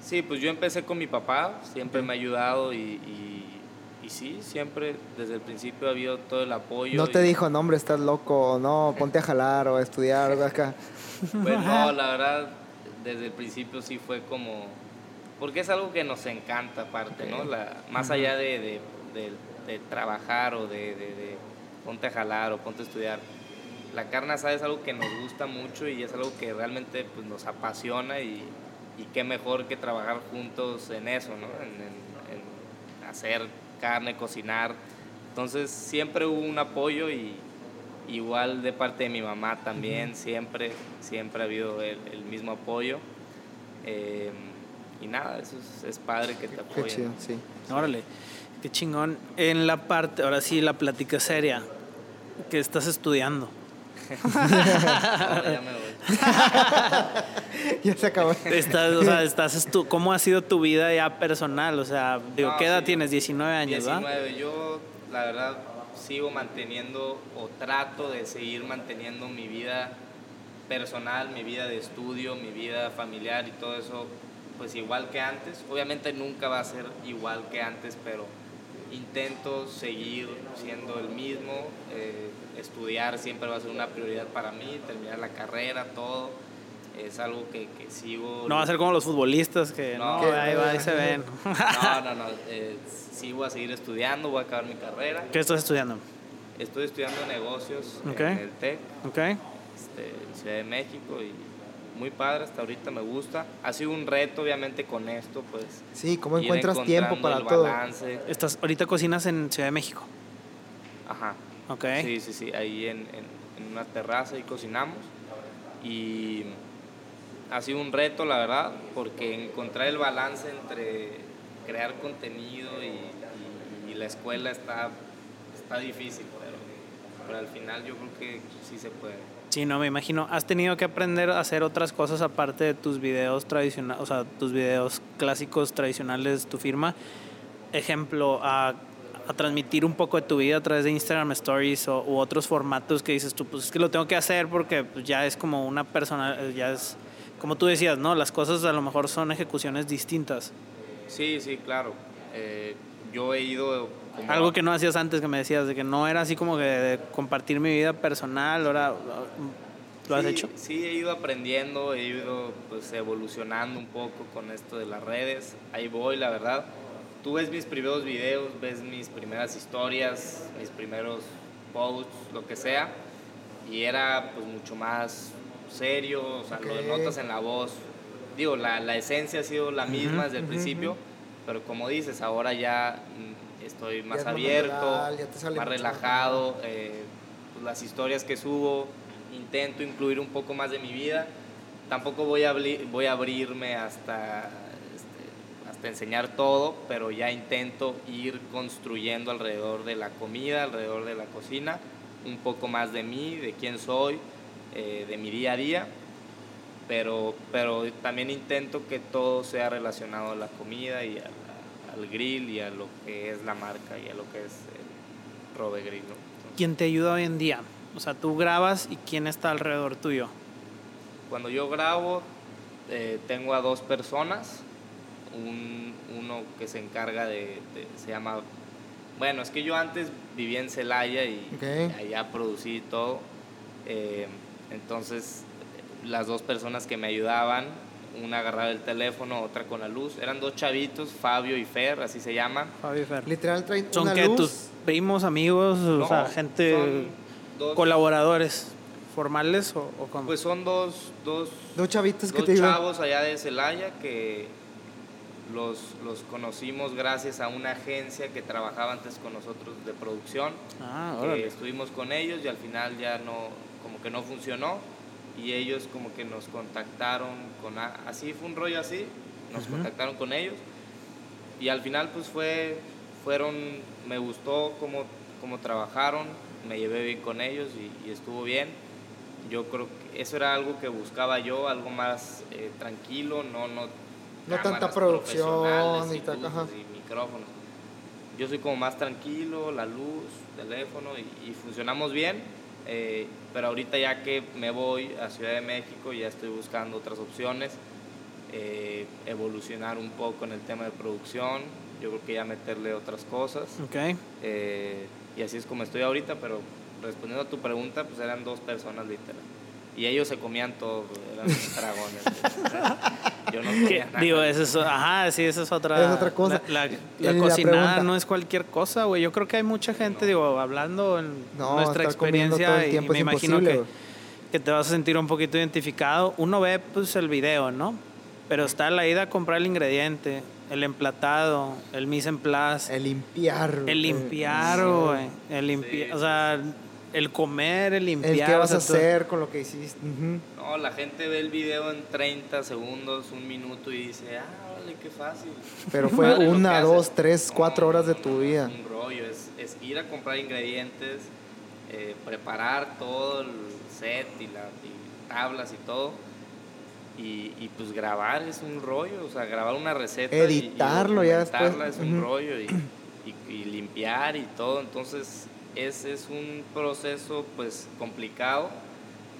Sí, pues yo empecé con mi papá, siempre me ha ayudado y, y, y sí, siempre desde el principio ha habido todo el apoyo. No te y- dijo, no, hombre, estás loco, no, ponte a jalar o a estudiar o acá. Pues no, la verdad, desde el principio sí fue como... Porque es algo que nos encanta aparte, ¿no? La, más allá de, de, de- de trabajar o de, de- de ponte a jalar o ponte a estudiar. La carne asada es algo que nos gusta mucho y es algo que realmente pues, nos apasiona y, y qué mejor que trabajar juntos en eso, ¿no? En, en- en hacer carne, cocinar. Entonces siempre hubo un apoyo y igual de parte de mi mamá también, siempre, siempre ha habido el, el mismo apoyo. Eh, y nada, eso es, es padre que te Qué apoyen. chido, sí. Órale, qué chingón. En la parte, ahora sí, la plática seria, que estás estudiando. Ahora ya me voy. ya se acabó. Estás, o sea, estás estu- ¿Cómo ha sido tu vida ya personal? O sea, digo, No, ¿qué edad sí. tienes? 19 años, ¿va? 19, yo la verdad sigo manteniendo o trato de seguir manteniendo mi vida personal, mi vida de estudio, mi vida familiar y todo eso, pues igual que antes. Obviamente nunca va a ser igual que antes, pero intento seguir siendo el mismo. eh, estudiar siempre va a ser una prioridad para mí, terminar la carrera, todo. Es algo que, que sigo. No va a ser como los futbolistas que no, No. ahí va, ahí se ven. No, no, no. eh, sí voy a seguir estudiando, voy a acabar mi carrera. ¿Qué estás estudiando? Estoy estudiando negocios en el TEC, ¿Ok? este, en Ciudad de México y muy padre, hasta ahorita me gusta. Ha sido un reto, obviamente, con esto, pues. Sí, ¿cómo encuentras tiempo para el todo? balance. Estás, ahorita cocinas en Ciudad de México. Ajá. ¿Ok? Sí, sí, sí. Ahí en, en- en una terraza y cocinamos. Y ha sido un reto, la verdad, porque encontrar el balance entre crear contenido y, la escuela está, está difícil, pero, al final yo creo que sí se puede. Sí, no, me imagino. ¿Has tenido que aprender a hacer otras cosas aparte de tus videos tradicionales, o sea, tus videos clásicos tradicionales tu firma? Ejemplo, a, transmitir un poco de tu vida a través de Instagram Stories o, otros formatos que dices tú, pues es que lo tengo que hacer porque pues, ya es como una persona, ya es, como tú decías, ¿no? Las cosas a lo mejor son ejecuciones distintas. Sí, sí, claro. Eh, yo he ido... como- Algo que no hacías antes, que me decías, de que no era así como que de compartir mi vida personal, ahora lo has Sí, hecho. Sí, he ido aprendiendo, he ido pues, evolucionando un poco con esto de las redes. Ahí voy, la verdad. Tú ves mis primeros videos, ves mis primeras historias, mis primeros posts, lo que sea, y era pues mucho más serio, o sea, lo notas en la voz. Digo, la, la esencia ha sido la misma desde el principio, pero como dices, ahora ya mm, estoy más abierto, natural, más relajado, eh, pues, las historias que subo, intento incluir un poco más de mi vida. Tampoco voy a, voy a abrirme hasta, este, hasta enseñar todo, pero ya intento ir construyendo alrededor de la comida, alrededor de la cocina, un poco más de mí, de quién soy, eh, de mi día a día. Pero, pero también intento que todo sea relacionado a la comida y a la- al grill y a lo que es la marca y a lo que es el Robe Grill. ¿no? Entonces, ¿Quién te ayuda hoy en día? O sea, tú grabas y quién está alrededor tuyo. Cuando yo grabo, eh, tengo a dos personas. Un- uno que se encarga de, de- se llama, bueno, es que yo antes vivía en Celaya y allá producí todo. Eh, entonces, las dos personas que me ayudaban, una agarraba el teléfono, otra con la luz. Eran dos chavitos, Fabio y Fer, así se llaman. Fabi Fer. Literal traen ¿Son una luz. ¿Tus primos, amigos? o sea, gente, dos- colaboradores formales o, o cómo? Pues son dos, dos Dos chavitos que dos te ayudan. chavos allá de Celaya que los, los conocimos gracias a una agencia que trabajaba antes con nosotros de producción. Ah, que estuvimos con ellos y al final ya no, como que no funcionó y ellos como que nos contactaron con, así fue un rollo así, nos Ujú. contactaron con ellos y al final pues fue, fueron, me gustó cómo, cómo trabajaron, me llevé bien con ellos y, y estuvo bien. Yo creo que eso era algo que buscaba yo, algo más eh, tranquilo, no, no, No tanta producción y tal, ajá. y micrófonos. Yo soy como más tranquilo, la luz, teléfono y, y funcionamos bien. eh, pero ahorita ya que me voy a Ciudad de México ya estoy buscando otras opciones, eh, evolucionar un poco en el tema de producción, yo creo que ya meterle otras cosas. Ok. eh, y así es como estoy ahorita, pero respondiendo a tu pregunta, pues eran dos personas literal. Y ellos se comían todo, eran dragones. Yo no nada. digo, eso es, ajá, sí, esa es otra, Es otra cosa. La, la- la la pregunta- no es cualquier cosa, güey. Yo creo que hay mucha gente, digo, hablando en No, nuestra experiencia y- me imagino que, que te vas a sentir un poquito identificado. Uno ve, pues, el video, ¿no? Pero está la ida a comprar el ingrediente, el emplatado, el mise en place, El limpiar. el limpiar, güey. El limpiar, Sí. o sea, el comer, el limpiar. El qué o vas sea, a hacer con lo que hiciste. No, la gente ve el video en 30 segundos, un minuto y dice, ah, vale, qué fácil. Pero fue Madre, una, haces. dos, tres, No, cuatro horas de no, tu no, vida. Es un rollo, es, es ir a comprar ingredientes, eh, preparar todo el set y las tablas y todo. Y, y, pues grabar es un rollo, o sea, grabar una receta. y- y Editarlo ya después, es un rollo y, y- y limpiar y todo. Entonces, es, es un proceso pues complicado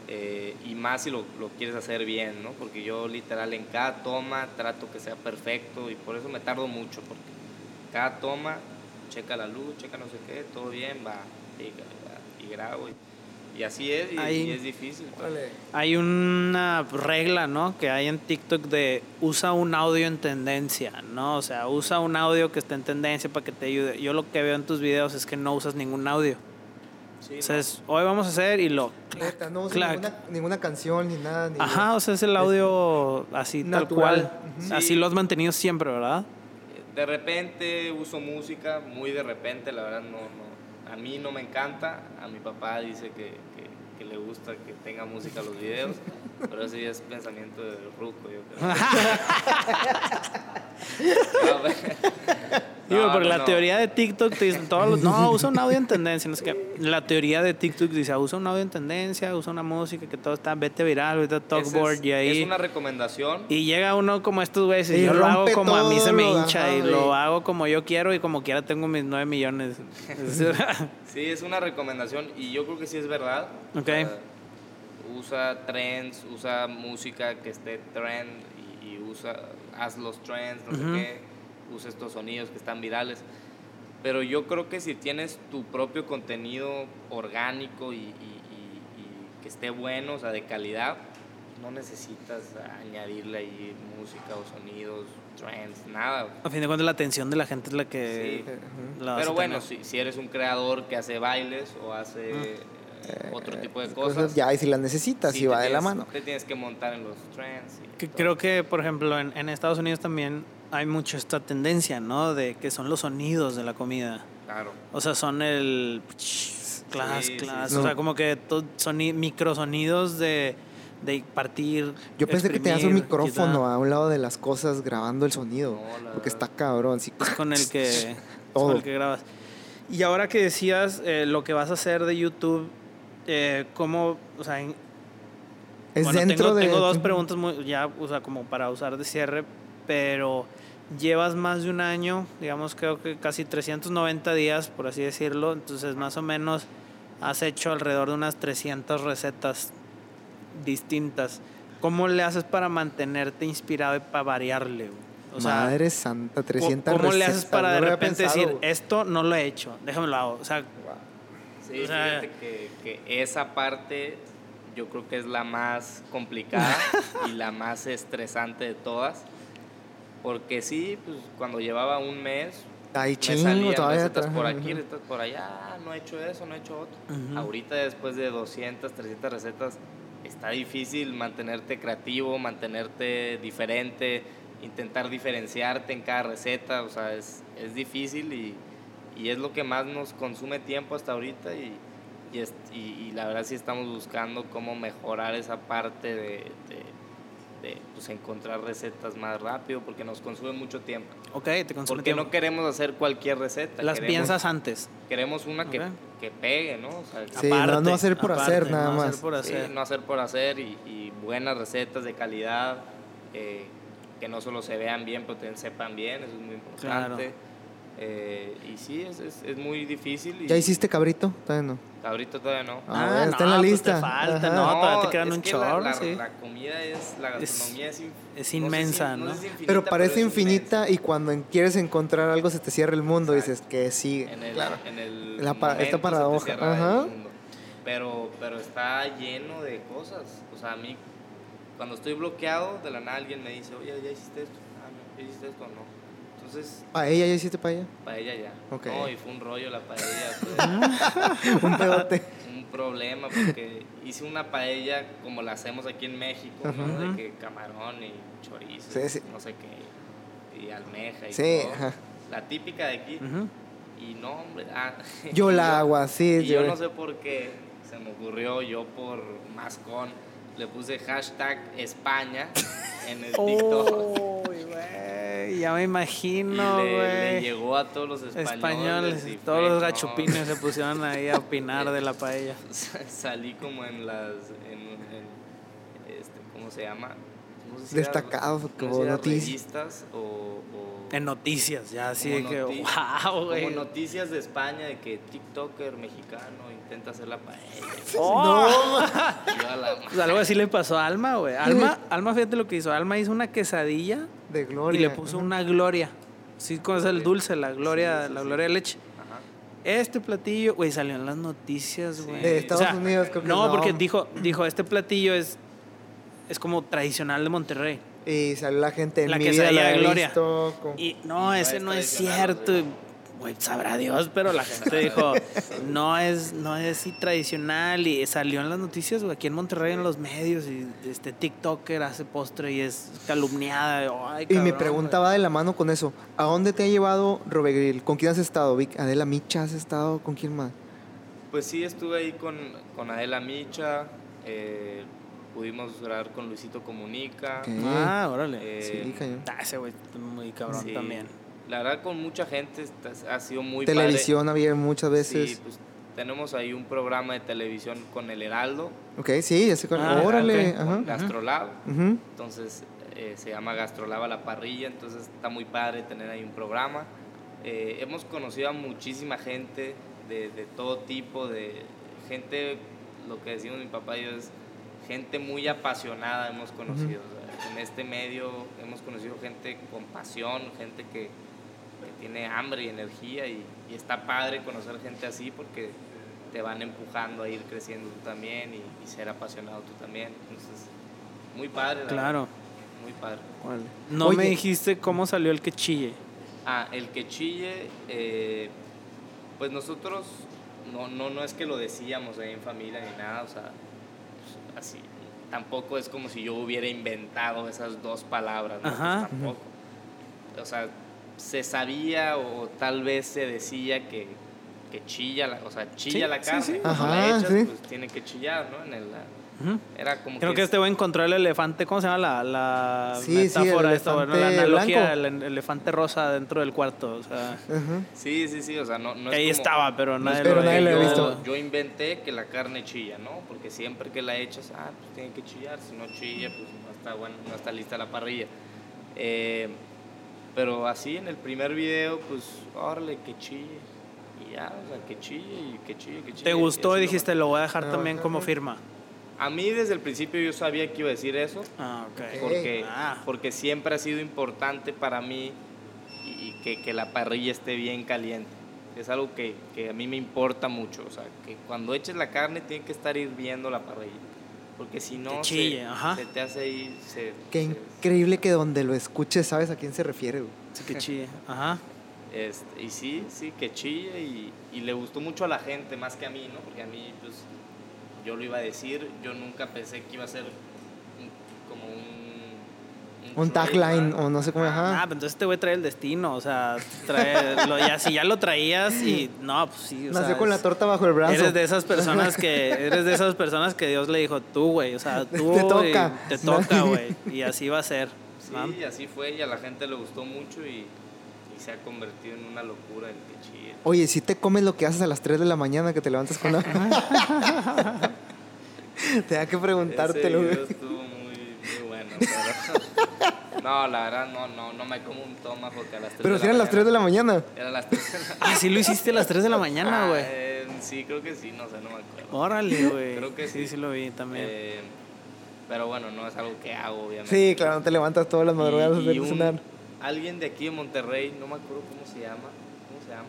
eh, y más si lo, lo quieres hacer bien, ¿no? Porque yo literal en cada toma trato que sea perfecto y por eso me tardo mucho, porque cada toma checa la luz, checa no sé qué, todo bien, va, y, y grabo. Y, y así es, y, Ahí- y es difícil. pues. Órale. Hay una regla, ¿no? Que hay en TikTok de usa un audio en tendencia, ¿no? O sea, usa un audio que esté en tendencia para que te ayude. Yo lo que veo en tus videos es que no usas ningún audio. Sí, O sea, no. es, hoy vamos a hacer y lo... Neta, no usa clac. ninguna, ninguna canción ni nada. Ni Ajá, o sea, es el audio así tal cual. Así Sí. lo has mantenido siempre, ¿verdad? De repente uso música, muy de repente, la verdad no, no. A mí no me encanta, a mi papá dice que, que- le gusta que tenga música los videos, pero ese ya es pensamiento de ruco, yo creo. Digo, No, porque no, la no. teoría de TikTok te dicen todos los, no, usa un audio en tendencia. No sé qué. La teoría de TikTok dice, usa un audio en tendencia, usa una música que todo está, vete viral, vete a Talkboard es, y ahí... es una recomendación. Y llega uno como estos güeyes y, Y yo lo hago como a mí se me hincha ajá, y güey. lo hago como yo quiero y como quiera tengo mis 9 millones. Sí, es una recomendación y yo creo que sí es verdad. O Ok. sea, usa trends, usa música que esté trend y, y usa, haz los trends, no Ujú. sé qué, usa estos sonidos que están virales. Pero yo creo que si tienes tu propio contenido orgánico y, y- y- y que esté bueno, o sea, de calidad, no necesitas añadirle ahí música o sonidos, trends, nada. a fin de cuentas la atención de la gente es la que... Sí. La Pero bueno, si, si eres un creador que hace bailes o hace eh, otro tipo de cosas, Cosas ya, y si las necesitas, sí si va de la tienes- mano. Te tienes que montar en los trends. y Que creo que, por ejemplo, en, en Estados Unidos también hay mucho esta tendencia, ¿no? De que son los sonidos de la comida. Claro. O sea, son el... Class, Sí, sí, class. sí. O sea, como que to- soni- microsonidos de, de partir. Yo pensé que tenías un exprimir, micrófono quitar. a un lado de las cosas grabando el sonido. No, porque verdad. está cabrón. Sí. Es con el que, Todo. con el que grabas. Y ahora que decías eh, lo que vas a hacer de YouTube, eh, ¿cómo, o sea, en- Es bueno, dentro tengo, de. tengo dos preguntas muy, ya, o sea, como para usar de cierre, pero llevas más de un año, digamos, creo que casi 390 días, por así decirlo, entonces más o menos has hecho alrededor de unas 300 recetas distintas. ¿Cómo le haces para mantenerte inspirado y para variarle? O sea, Madre santa, 300 ¿Cómo le recetas, haces para no de repente pensado, decir, esto no lo he hecho, déjame lo hago? O sea, Sí, O sea- que, que esa parte yo creo que es la más complicada y la más estresante de todas. Porque sí, pues cuando llevaba un mes, Ay, me chingo, salían todavía recetas por aquí, recetas por allá, "Ah, no he hecho eso, no he hecho otro. Ahorita después de 200, 300 recetas, está difícil mantenerte creativo, mantenerte diferente, intentar diferenciarte en cada receta, o sea, es, es difícil y, y es lo que más nos consume tiempo hasta ahorita y, y, es- y- y la verdad sí estamos buscando cómo mejorar esa parte de, de- de, pues, encontrar recetas más rápido porque nos consume mucho tiempo. Ok, te consume Porque tiempo. no queremos hacer cualquier receta. Las queremos, piensas antes. Queremos una que, que pegue, ¿no? O sea, Sí, no- no hacer por hacer, nada no más. hacer por Sí, hacer. no hacer por hacer y, y buenas recetas de calidad, eh, que no solo se vean bien, pero también sepan bien, eso es muy importante. Eh, y sí, es, es, es muy difícil. Y ¿Ya hiciste cabrito? Todavía no. Ahorita todavía no. Ah, está en la pues lista. Te falta, no, todavía te quedan es un que chorro, la, sí. la comida es, la gastronomía es, es no sé si- inmensa, no ¿no? sé si infinita, Pero parece infinita inmensa. y cuando quieres encontrar algo se te cierra el mundo y dices que sigue. en el, claro. en el La pa- esta se te paradoja, ajá. mundo. Pero, pero está lleno de cosas. O sea, a mí, cuando estoy bloqueado, de la nada alguien me dice, oye, ¿ya hiciste esto? Ah, no, ¿ya hiciste esto? No. Entonces, ¿Paella ya hiciste paella? paella ya. Ok. No, y fue un rollo la paella. Fue Un pedote. un problema porque hice una paella como la hacemos aquí en México, ¿no? De que camarón y chorizo, Sí, sí. no sé qué, y almeja y Sí, todo. ajá. La típica de aquí. Y no, hombre. Ah, Yo la hago así. Y yo no sé por qué se me ocurrió, yo por mascón, le puse hashtag España en el TikTok. Uy, güey, ya me imagino, y le, le güey. llegó a todos los españoles. Españoles, y todos fue, los no, gachupines se pusieron ahí a opinar de la paella. Salí como en las. En, en- este, ¿Cómo se llama? No sé si era- Destacados, no sé como si noticias. o. o- En noticias, ya así de como que, wow, güey. Como noticias de España de que TikToker mexicano intenta hacer la paella. Oh. A la Pues algo así le pasó a Alma, güey. Alma, Alma, fíjate lo que hizo. Alma hizo una quesadilla De gloria. y le puso Ajá. una gloria. Sí, con el dulce, la gloria, Sí, sí, la gloria de leche. Ajá. Este platillo, güey, salió en las noticias, güey. De Estados Unidos, creo que no, no. porque dijo, dijo, este platillo es, es como tradicional de Monterrey. Y salió la gente en La mi quesadilla vida la he gloria. visto con- Y no, ese es no es cierto. güey. Güey, sabrá Dios, pero la gente dijo, no es, no es así tradicional. Y salió en las noticias, güey, aquí en Monterrey, en los medios. Y este TikToker hace postre y es calumniada. Ay, Y mi pregunta güey. va de la mano con eso. ¿A dónde te ha llevado Robegril? ¿Con quién has estado, Vic? ¿Adela Micha has estado? ¿Con quién más? Pues sí, estuve ahí con, con Adela Micha. eh, pudimos grabar con Luisito Comunica. Ah, órale. eh, sí, cañón. Ah, ese güey muy cabrón sí. también. La verdad, con mucha gente está- ha sido muy Televisión había muchas veces. Sí, pues tenemos ahí un programa de televisión con El Heraldo, Ok, sí, ya sé cuál. Ah, Órale, ajá. con Gastrolab. Entonces eh, se llama Gastrolab a la parrilla, entonces está muy padre tener ahí un programa. Eh, hemos conocido a muchísima gente de, de todo tipo, de gente, lo que decimos mi papá y yo es gente muy apasionada hemos conocido. O sea, en este medio hemos conocido gente con pasión, gente que tiene hambre y energía y, y está padre conocer gente así porque te van empujando a ir creciendo tú también y, y ser apasionado tú también. Entonces, muy padre. la Claro. verdad, Muy padre. No me dijiste cómo salió el que chille. Ah, el que chille, eh, pues nosotros no, no, no es que lo decíamos ahí en familia ni nada, o sea, pues, así. Tampoco es como si yo hubiera inventado esas dos palabras, ¿no? Pues Ajá. tampoco. O sea, se sabía o tal vez se decía que, que chilla, la, o sea, chilla Sí, la sí, carne. sí. Cuando Ajá, la echas, sí. pues tiene que chillar, ¿no? En el, era como Creo que este güey encontró el elefante, ¿cómo se llama la, la Sí, sí, el metáfora esta, bueno, la elefante analogía, blanco. el, elefante rosa dentro del cuarto? O sea, Ajá. Sí, sí, sí, o sea, no, no que es ahí como- estaba, pero No nadie, Pero lo, nadie que lo yo, visto. yo inventé que la carne chilla, ¿no? Porque siempre que la echas, ah, pues tiene que chillar. Si no chilla, pues no está, bueno, no está lista la parrilla. Eh, pero así en el primer video, pues, órale, que chille. Y ya, o sea, que chille y que chille, que chille. Te gustó y lo dijiste, lo voy a dejar Ah, también ajá. como firma. A mí desde el principio yo sabía que iba a decir eso. Ah, ok. Porque, Ah. porque siempre ha sido importante para mí y que, que la parrilla esté bien caliente. Es algo que, que a mí me importa mucho. O sea, que cuando eches la carne tiene que estar hirviendo la parrilla. Porque si no, se- chille, ajá. se, te hace ahí... Se, Qué se- increíble que donde lo escuches sabes a quién se refiere, güey. Sí, que chille. Ajá. este, y sí, sí, que chille y, y le gustó mucho a la gente, más que a mí, ¿no? Porque a mí, pues, yo lo iba a decir, yo nunca pensé que iba a ser como un Un tagline o no sé cómo, Ah, ajá. pero entonces este güey trae el destino, o sea, trae, lo, ya, si ya lo traías y no, pues sí. O Nació sea, con la torta bajo el brazo. Eres de esas personas que eres de esas personas que Dios le dijo, tú, güey, o sea, tú Te toca. te toca, güey, y así va a ser. Sí, ¿no? y así fue y a la gente le gustó mucho y, y se ha convertido en una locura el que chille. Oye, si te comes lo que haces a las 3 de la mañana que te levantas con la... Tenía que preguntártelo, güey. video estuvo muy, muy bueno. Pero- no, la verdad no, no, no me como un tomahawk a las 3 Pero de si eran las 3 de la mañana. Era las 3 de la Ah, sí lo hiciste a las 3 de la mañana, Ah, güey. eh, sí, creo que sí, no sé, no me acuerdo. Órale, güey. Creo que sí. sí. Sí, lo vi también. Eh, pero bueno, no es algo que hago, obviamente. Sí, claro, no te levantas todas las madrugadas a Y- y hacer un- cenar. alguien de aquí de Monterrey, no me acuerdo cómo se llama, ¿cómo se llama?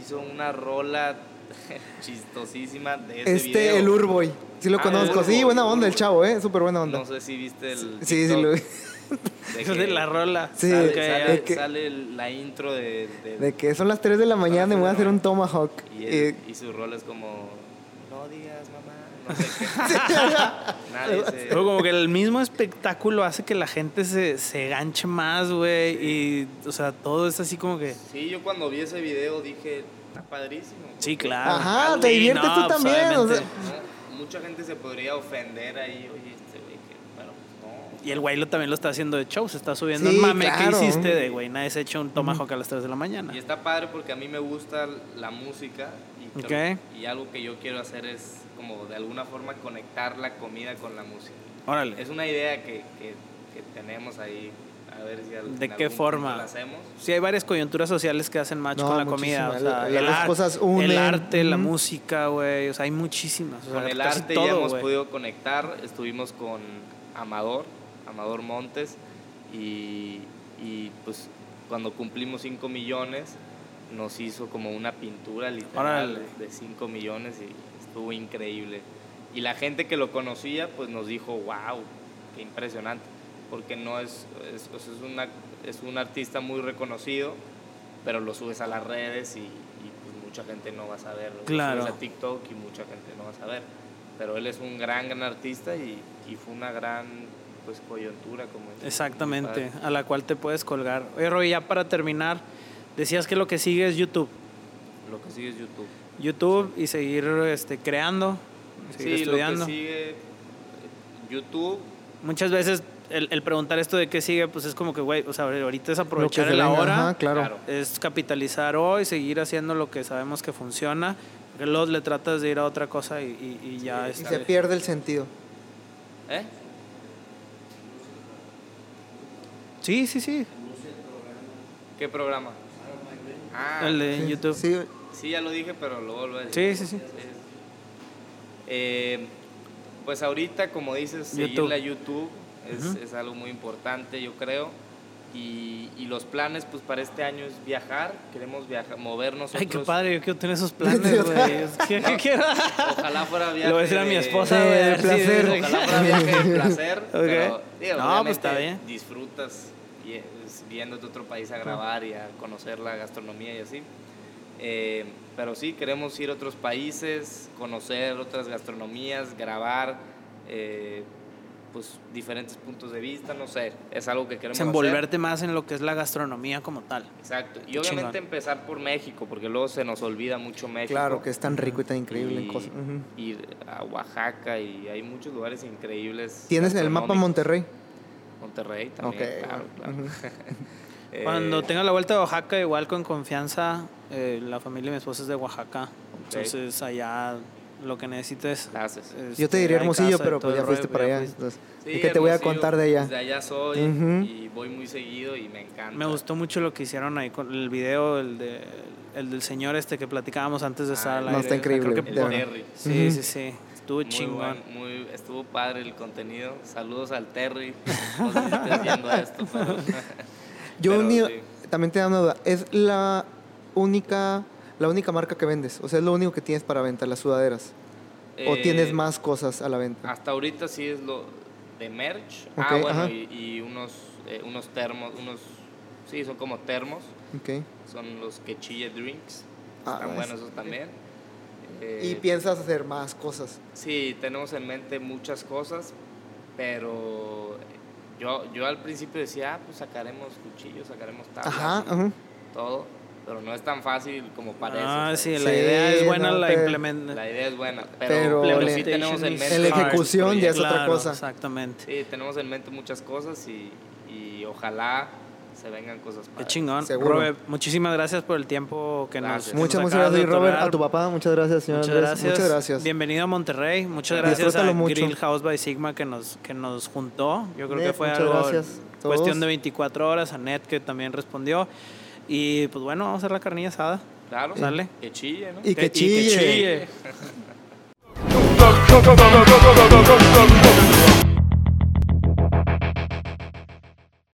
Hizo una rola chistosísima de ese Este, video. el Urboy. Sí lo Ah, conozco. el Sí, buena onda el chavo, ¿eh? Súper buena onda. No sé si viste el sí, sí, lo vi. de Eso de la rola. Sí, sale, sale- de que- sale la intro de, de- De que son las 3 de la mañana y me voy a hacer un tomahawk. y, Y- él- y su rol es como no digas mamá, no sé qué. Nadie se- Pero como que el mismo espectáculo hace que la gente se, se ganche más, güey. Y, o sea, todo es así como que. Sí, yo cuando vi ese video dije, está padrísimo. Sí, claro. Ajá, te diviertes no, tú pues, también, o obviamente. sea. ¿no? Mucha gente se podría ofender ahí, oye, este güey, que, pero pues no. Y el güey lo, también lo está haciendo de show. Se está subiendo Sí, un mame claro. que hiciste de, güey, nadie se echa un tomahawk a las 3 de la mañana. Y está padre porque a mí me gusta la música y, creo- y algo que yo quiero hacer es como de alguna forma conectar la comida con la música. Órale. Es una idea que, que- que tenemos ahí, a ver si al- ¿De qué forma? la hacemos. Sí, hay varias coyunturas sociales que hacen match No, con la comida. O sea, La- el, las ar- cosas unen. el arte, la música, güey. O sea, hay muchísimas. O sea, Con el arte todo, ya hemos podido conectar, estuvimos con Amador, Amador Montes, y, y, pues cuando cumplimos 5 millones nos hizo como una pintura literal Órale. de 5 millones y estuvo increíble. Y la gente que lo conocía pues nos dijo, wow, qué impresionante, porque no es, es, sea, es una, es un artista muy reconocido, pero lo subes a las redes y, y, pues, mucha gente no va a saber. Lo Claro. subes a TikTok y mucha gente no va a saber. Pero él es un gran, gran artista y, y fue una gran pues coyuntura como Exactamente, a la cual te puedes colgar. Oye, Roy, ya para terminar, decías que lo que sigue es YouTube. Lo que sigue es YouTube. YouTube y seguir este, creando, seguir Sí, estudiando. lo que sigue eh, YouTube. Muchas veces el, el preguntar esto de qué sigue, pues es como que, güey, o sea, ahorita es que aprovechar el ahora, ajá, claro. Claro. es capitalizar hoy, seguir haciendo lo que sabemos que funciona, porque luego le tratas de ir a otra cosa y, y- y ya Y este, se pierde el sentido. ¿Eh? Sí, sí, sí, ¿Qué programa? Ah, el de YouTube. Sí, sí, ya lo dije, pero lo vuelvo a decir. Sí, sí, sí. Eh, pues ahorita, como dices, YouTube. seguirle a YouTube es, Ujú. es algo muy importante, yo creo. Y, y los planes, pues para este año es viajar. Queremos viajar, movernos. Ay, qué padre, yo quiero tener esos planes, güey. Que- que quiero. Ojalá fuera viaje. voy a decir a mi de- esposa, de güey. ver si- placer. Ojalá fuera viaje de placer. Pero, Ok. digo, No, pues, está bien. Disfrutas y- es- viéndote a otro país a grabar y a conocer la gastronomía y así. Eh, pero sí, queremos ir a otros países, conocer otras gastronomías, grabar, eh, pues diferentes puntos de vista, no sé, es algo que queremos Desenvolverte más en lo que es la gastronomía como tal. Exacto. Y Qué obviamente chingón. empezar por México, porque luego se nos olvida mucho México. claro que es tan rico y tan increíble en Y cosas. Ujú. Ir a Oaxaca y hay muchos lugares increíbles. ¿Tienes en el mapa. Monterrey? Monterrey también, claro, claro. Eh, Cuando tenga la vuelta de Oaxaca, igual con confianza, eh, la familia de mi esposa es de Oaxaca. Entonces allá lo que necesites. Gracias. Yo te diría Hermosillo, pero pues ya fuiste para allá. entonces, Sí, ¿Y qué te voy a contar de allá? De allá soy y voy muy seguido y me encanta. Me gustó mucho lo que hicieron ahí con el video, el, de, el del señor este que platicábamos antes de estar al no, está O sea, creo increíble, que El. Terry. Sí, sí, sí. Estuvo Muy chingón. buen, muy, estuvo padre el contenido. Saludos al Terry. No sé si estés viendo esto, pero. Yo pero sí. también te da una duda. ¿Es la única, la única marca que vendes? O sea, es lo único que tienes para venta, las sudaderas. ¿O Eh, tienes más cosas a la venta? Hasta ahorita sí es lo de merch. Ok, ah, bueno, y, y unos, eh, unos termos, unos. Sí, son como termos. Ok. Son los que chille drinks. Ah, Están es- buenos esos también. Eh, Y piensas hacer más cosas. Sí, tenemos en mente muchas cosas, pero yo, yo al principio decía, ah, pues sacaremos cuchillos, sacaremos tablas, Ajá, ajá. todo, pero no es tan fácil como parece. Ah, sí, la Sí, idea es buena, no la implementación. La idea es buena, Pero pero, sí tenemos en mente en la ejecución ya es proyectos. otra cosa. Exactamente. Sí, tenemos en mente muchas cosas y, y ojalá se vengan cosas Qué padres. chingón. Seguro. Robert, muchísimas gracias por el tiempo que nos Gracias. que Muchas, nos muchas gracias, Robert. A tu papá, muchas gracias, señor Muchas gracias. Muchas gracias. Bienvenido a Monterrey. Muchas gracias a mucho. Grill House by Sigma que nos, que nos juntó. Yo creo que Ned, fue algo gracias. cuestión de 24 horas. A Net que también respondió. Y pues bueno, vamos a hacer la carnilla asada. Claro, Sale. que chille, ¿no? Y que Que- y que chille.